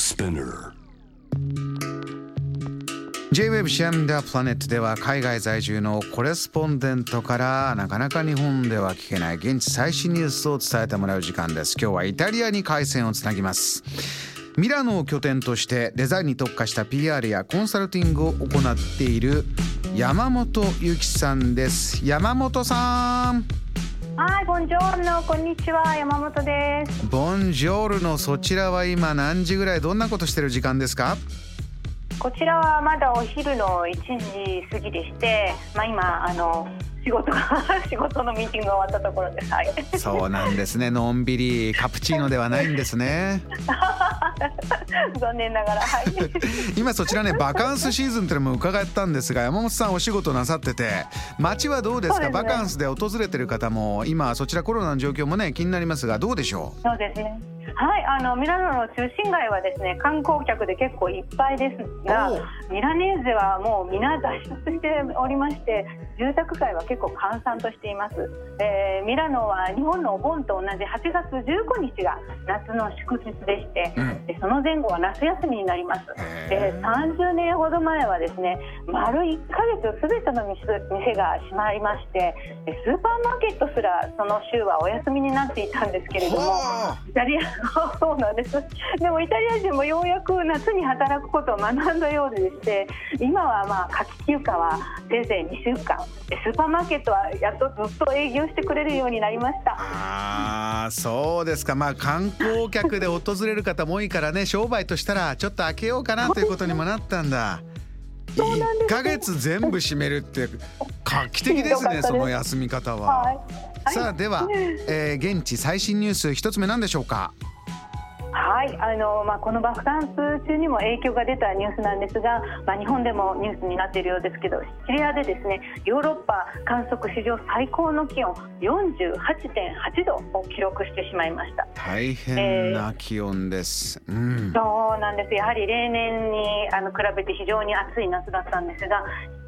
Spinner. J-Web シアムダプラネットでは海外在住のコレスポンデントからなかなか日本では聞けない現地最新ニュースを伝えてもらう時間です。今日はイタリアに回線をつなぎます。ミラノを拠点としてデザインに特化した PR やコンサルティングを行っている山本由紀さんです。山本さん。はい、ボンジョーノ、こんにちは、山本です。ボンジョールのそちらは今何時ぐらいどんなことしてる時間ですか？こちらはまだお昼の1時過ぎでして、まあ今あの仕事が 仕事のミーティングが終わったところです。はい。そうなんですねのんびりカプチーノではないんですね 残念ながら、はい。今そちらねバカンスシーズンっていうのも伺ったんですが山本さんお仕事なさってて街はどうですか？ねバカンスで訪れてる方も今そちらコロナの状況もね気になりますがどうでしょそうですね。はい、あのミラノの中心街はですね、観光客で結構いっぱいですがミラネーゼはもう皆脱出しておりまして、住宅街は結構閑散としています。えーミラノは日本のお盆と同じ8月15日が夏の祝日でして、うんでその前後は夏休みになります。で30年ほど前はですね丸1ヶ月すべての店店が閉まりましてでスーパーマーケットすらその週はお休みになっていたんですけれどもはイタリア そうなんです。でもイタリア人もようやく夏に働くことを学んだようでして今はまあ夏季休暇はせいぜい2週間。でスーパーマーケットはやっとずっと営業してくれるようになりました。あーそうですか。まあ観光客で訪れる方も多いからね商売としたらちょっと開けようかなということにもなったんだ。1ヶ月全部閉めるって画期的ですねその休み方は、はいはいさあでは、えー現地最新ニュース一つ目なんでしょうか？はい、あのまあこのバカンス中にも影響が出たニュースなんですが、まあ日本でもニュースになっているようですけど、シチリアでですね、ヨーロッパ観測史上最高の気温48.8度を記録してしまいました。大変な気温です、うんそうなんです。やはり例年にあの比べて非常に暑い夏だったんですが。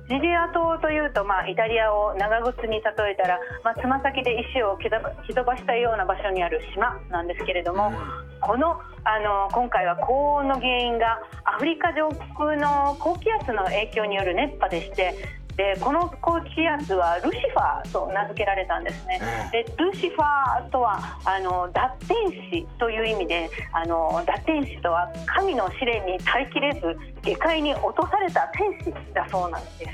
シチリア島というと、まあ、イタリアを長靴に例えたら、まあ、つま先で石を蹴飛ば蹴飛ばしたような場所にある島なんですけれども、このあの今回は高温の原因がアフリカ上空の高気圧の影響による熱波でしてでこの高気圧はルシファーと名付けられたんですね。でルシファーとはあの脱天使という意味であの脱天使とは神の試練に耐えきれず下界に落とされた天使だそうなんです。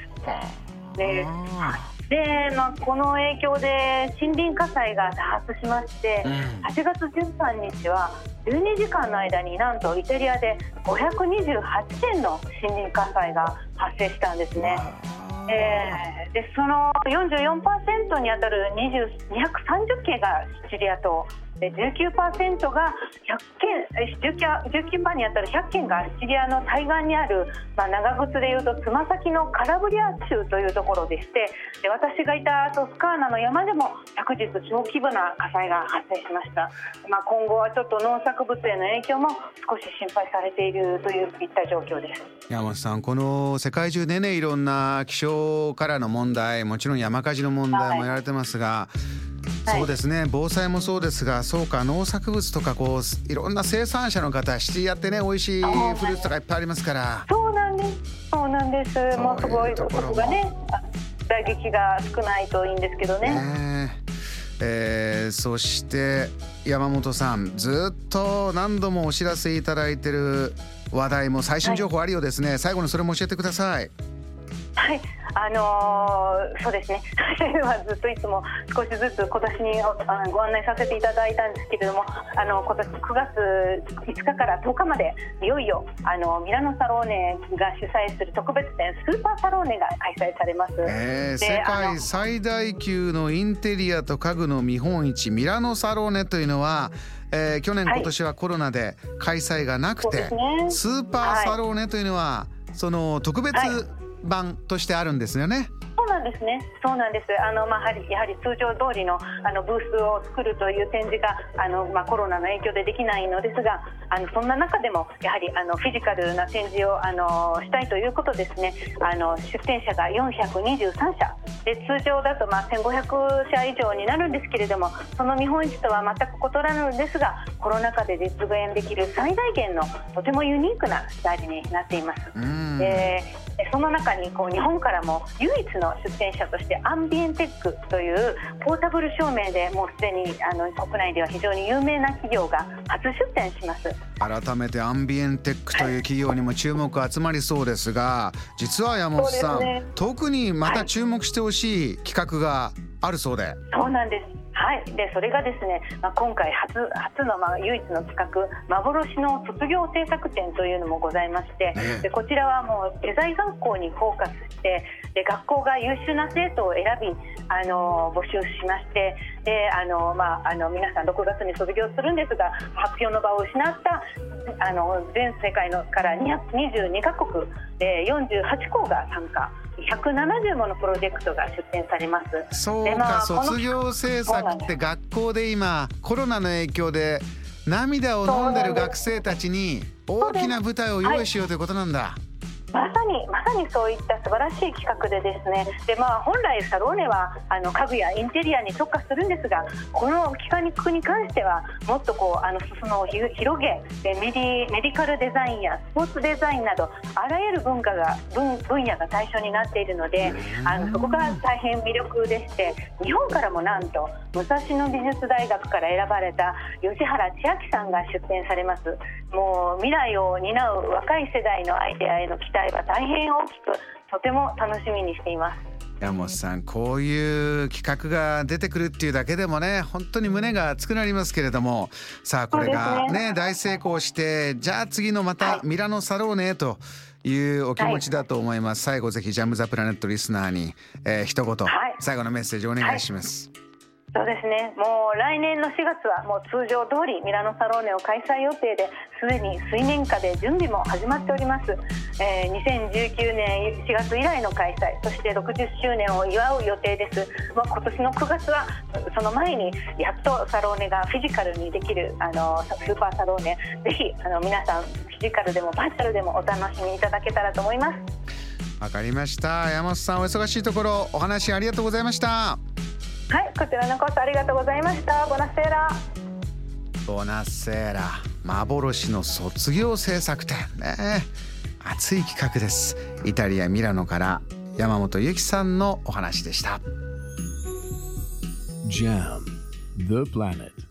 であで、まあ、この影響で森林火災が多発しまして、うん8月13日は12時間の間になんとイタリアで528件の森林火災が発生したんですね。えーでその44%にあたる20 230件がシチリア島で19%が100件19 19%にあたる100件がシチリアの対岸にある、まあ、長靴でいうとつま先のカラブリア州というところでしてで私がいたトスカーナの山でも昨日小規模な火災が発生しました、まあ、今後はちょっと農作物への影響も少し心配されているといういった状況です。山本さんこの世界中でねいろんな気象からの問題もちろん山火事の問題もやられてますが、はいそうですね。防災もそうですがそうか農作物とかこういろんな生産者の方シチリアってね美味しいフルーツとかいっぱいありますから。そうなんです。そうなんです。もうすごいころもここがね、あ打撃が少ないといいんですけどね。ねえ。ーそして山本さんずっと何度もお知らせいただいてる話題も最新情報あるようですね、最後にそれも教えてください。はい、あのーそうですね。まあずっといつも少しずつ今年にあのご案内させていただいたんですけれども、あの今年9月5日から10日までいよいよあのミラノサローネが主催する特別展スーパーサローネが開催されます。えーで世界最大級のインテリアと家具の見本市ミラノサローネというのは、えー去年はい今年はコロナで開催がなくて、ねスーパーサローネというのは、その特別版としてあるんですよね。そうなんですね。そうなんです。あのまあやはりやはり通常通りのあのブースを作るという展示があのまあコロナの影響でできないのですが、あのそんな中でもやはりあのフィジカルな展示をあのしたいということですね。あの出展者が423社で通常だとまあ1500社以上になるんですけれども、その見本市とは全く異なるんですが、コロナ禍で実現できる最大限のとてもユニークなスタイルになっています。でその中にこう日本からも唯一の出展者としてアンビエンテックというポータブル照明でもうすでにあの国内では非常に有名な企業が初出展します。改めてアンビエンテックという企業にも注目集まりそうですが実は山本さん、ね、特にまた注目してほしい企画があるそうで、そうなんですはい、でそれがですね、まあ、今回初初のまあ唯一の企画幻の卒業制作展というのもございまして、でこちらはもうデザイン学校にフォーカスしてで学校が優秀な生徒を選びあの募集しましてであの、まあ、あの皆さん6月に卒業するんですが発表の場を失ったあの全世界のから222カ国で48校が参加。170ものプロジェクトが出展されますそうか、まあ、卒業制作って学校で今コロナの影響で涙を飲んでる学生たちに大きな舞台を用意しようということなんだ。まさにまさにそういった素晴らしい企画でですね。で、まあ、本来サローネはあの家具やインテリアに特化するんですがこの企画に関してはもっとこうあの裾野を広げでメディメディカルデザインやスポーツデザインなどあらゆる文化が分分野が対象になっているのであのそこが大変魅力でして日本からもなんと武蔵野美術大学から選ばれた吉原千秋さんが出展されます。もう未来を担う若い世代のアイデアへの期待は大変大きくとても楽しみにしています。山本さんこういう企画が出てくるっていうだけでもね本当に胸が熱くなりますけれども。さあこれがね、ね、大成功してじゃあ次のまたミラノサローネというお気持ちだと思います、はい、最後ぜひジャム・ザ・プラネットリスナーに、えー、一言、はい、最後のメッセージお願いします、はいそうですね。もう来年の4月はもう通常通りミラノサローネを開催予定ですでに水面下で準備も始まっております、えー、2019年4月以来の開催そして60周年を祝う予定です。もう今年の9月はその前にやっとサローネがフィジカルにできるあのスーパーサローネ。ぜひあの皆さんフィジカルでもバーチャルでもお楽しみいただけたらと思います。わかりました。山本さんお忙しいところお話ありがとうございました。はいこちらのこそありがとうございました。ボナセーラ。ボナセーラ。幻の卒業制作展。ね。熱い企画です。イタリアミラノから山本由紀さんのお話でした。JAM The Planet